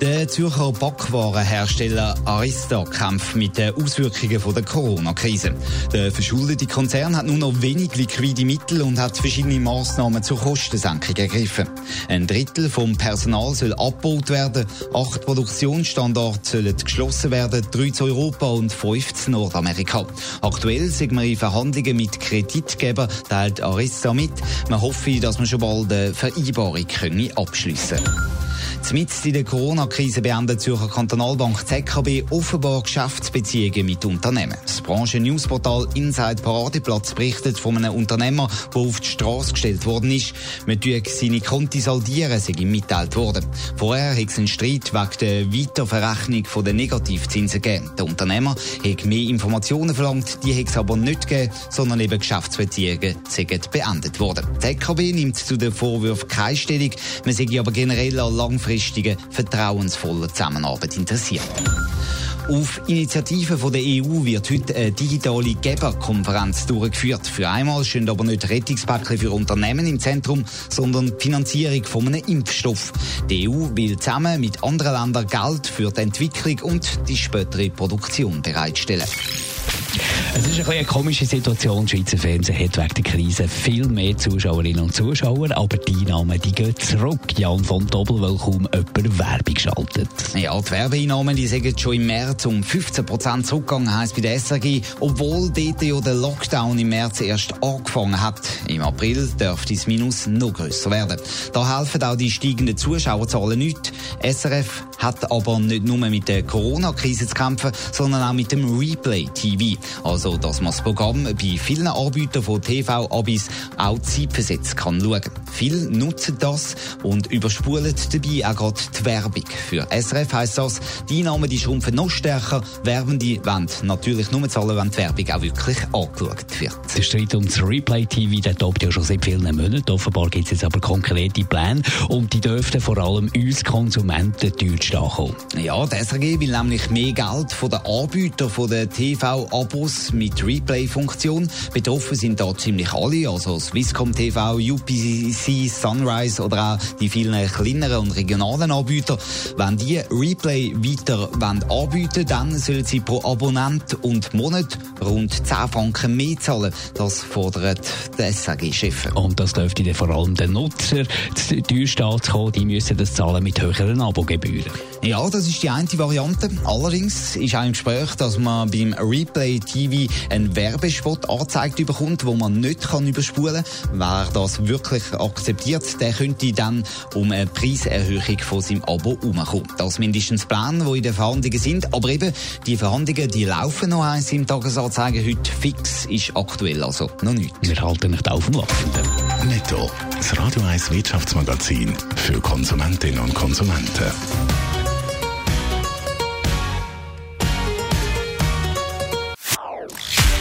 Der Zürcher Backwarenhersteller Arista kämpft mit den Auswirkungen der Corona-Krise. Der verschuldete Konzern hat nur noch wenig liquide Mittel und hat verschiedene Massnahmen zur Kostensenkung ergriffen. Ein Drittel vom Personal soll abgebaut werden, acht Produktionsstandorte sollen geschlossen werden, drei zu Europa und fünf zu Nordamerika. Aktuell sind wir in Verhandlungen mit Kreditgebern, teilt Arista mit. Man hoffe, dass man schon bald eine Vereinbarung abschliessen können. Zumindest in der Corona-Krise beendet Zürcher Kantonalbank ZKB offenbar Geschäftsbeziehungen mit Unternehmen. Das Branchen-Newsportal Inside Paradeplatz berichtet von einem Unternehmer, der auf die Straße gestellt worden ist. Man tue seine Konti saldieren, sei ihm mitteilt worden. Vorher hat es einen Streit wegen der Weiterverrechnung der Negativzinsen gegeben. Der Unternehmer hat mehr Informationen verlangt, die hat es aber nicht gegeben, sondern eben Geschäftsbeziehungen sind beendet worden. ZKB nimmt zu den Vorwürfen keine Stellung, man sei aber generell langfristig langfristigen, vertrauensvollen Zusammenarbeit interessiert. Auf Initiative der EU wird heute eine digitale Geberkonferenz durchgeführt. Für einmal stehen aber nicht Rettungspäckchen für Unternehmen im Zentrum, sondern die Finanzierung von einem Impfstoff. Die EU will zusammen mit anderen Ländern Geld für die Entwicklung und die spätere Produktion bereitstellen. Es ist ein eine komische Situation. Das Schweizer Fernsehen hat wegen der Krise viel mehr Zuschauerinnen und Zuschauer, aber die Einnahmen die gehen zurück. Jan von Doppel, weil kaum jemand Werbung schaltet. Ja, die Werbeeinnahmen die sind schon im März um 15 Prozent zurückgegangen, heisst bei der SRG, obwohl dort ja der Lockdown im März erst angefangen hat. Im April dürfte das Minus noch grösser werden. Da helfen auch die steigenden Zuschauerzahlen nicht. SRF hat aber nicht nur mit der Corona-Krise zu kämpfen, sondern auch mit dem Replay-TV. Also, dass man das Programm bei vielen Anbietern von TV-Abis auch zeitversetzt kann schauen. Viele nutzen das und überspulen dabei auch gerade die Werbung. Für SRF heisst das, die Einnahmen die schrumpfen noch stärker, Werbende wollen natürlich nur zahlen, wenn die Werbung auch wirklich angeschaut wird. Der Streit um das Replay-TV, der tobt ja schon seit vielen Monaten. Offenbar gibt es jetzt aber konkrete Pläne und die dürften vor allem uns Konsumenten deutsch ankommen. Ja, die SRG will nämlich mehr Geld von den Anbietern von der TV-Abos mit Replay-Funktion. Betroffen sind da ziemlich alle, also Swisscom TV, UPC, Sunrise oder auch die vielen kleineren und regionalen Anbieter. Wenn die Replay weiter anbieten dann sollen sie pro Abonnent und Monat rund 10 Franken mehr zahlen. Das fordert der SRG-Chef. Und das dürfte dann vor allem den Nutzer zu teuer kommen. Die müssen das zahlen mit höheren Abogebühren. Ja, das ist die eine Variante. Allerdings ist auch im Gespräch, dass man beim Replay TV einen Werbespot angezeigt bekommt, wo man nicht kann überspulen kann. Wer das wirklich akzeptiert, der könnte dann um eine Preiserhöhung von seinem Abo herumkommen. Das mindestens Pläne, die in den Verhandlungen sind. Aber eben, die Verhandlungen, die laufen noch eins im Tagesanzeiger. Heute fix ist aktuell also noch nicht. Wir halten nicht auf dem Laufenden. Netto, das Radio 1 Wirtschaftsmagazin für Konsumentinnen und Konsumenten.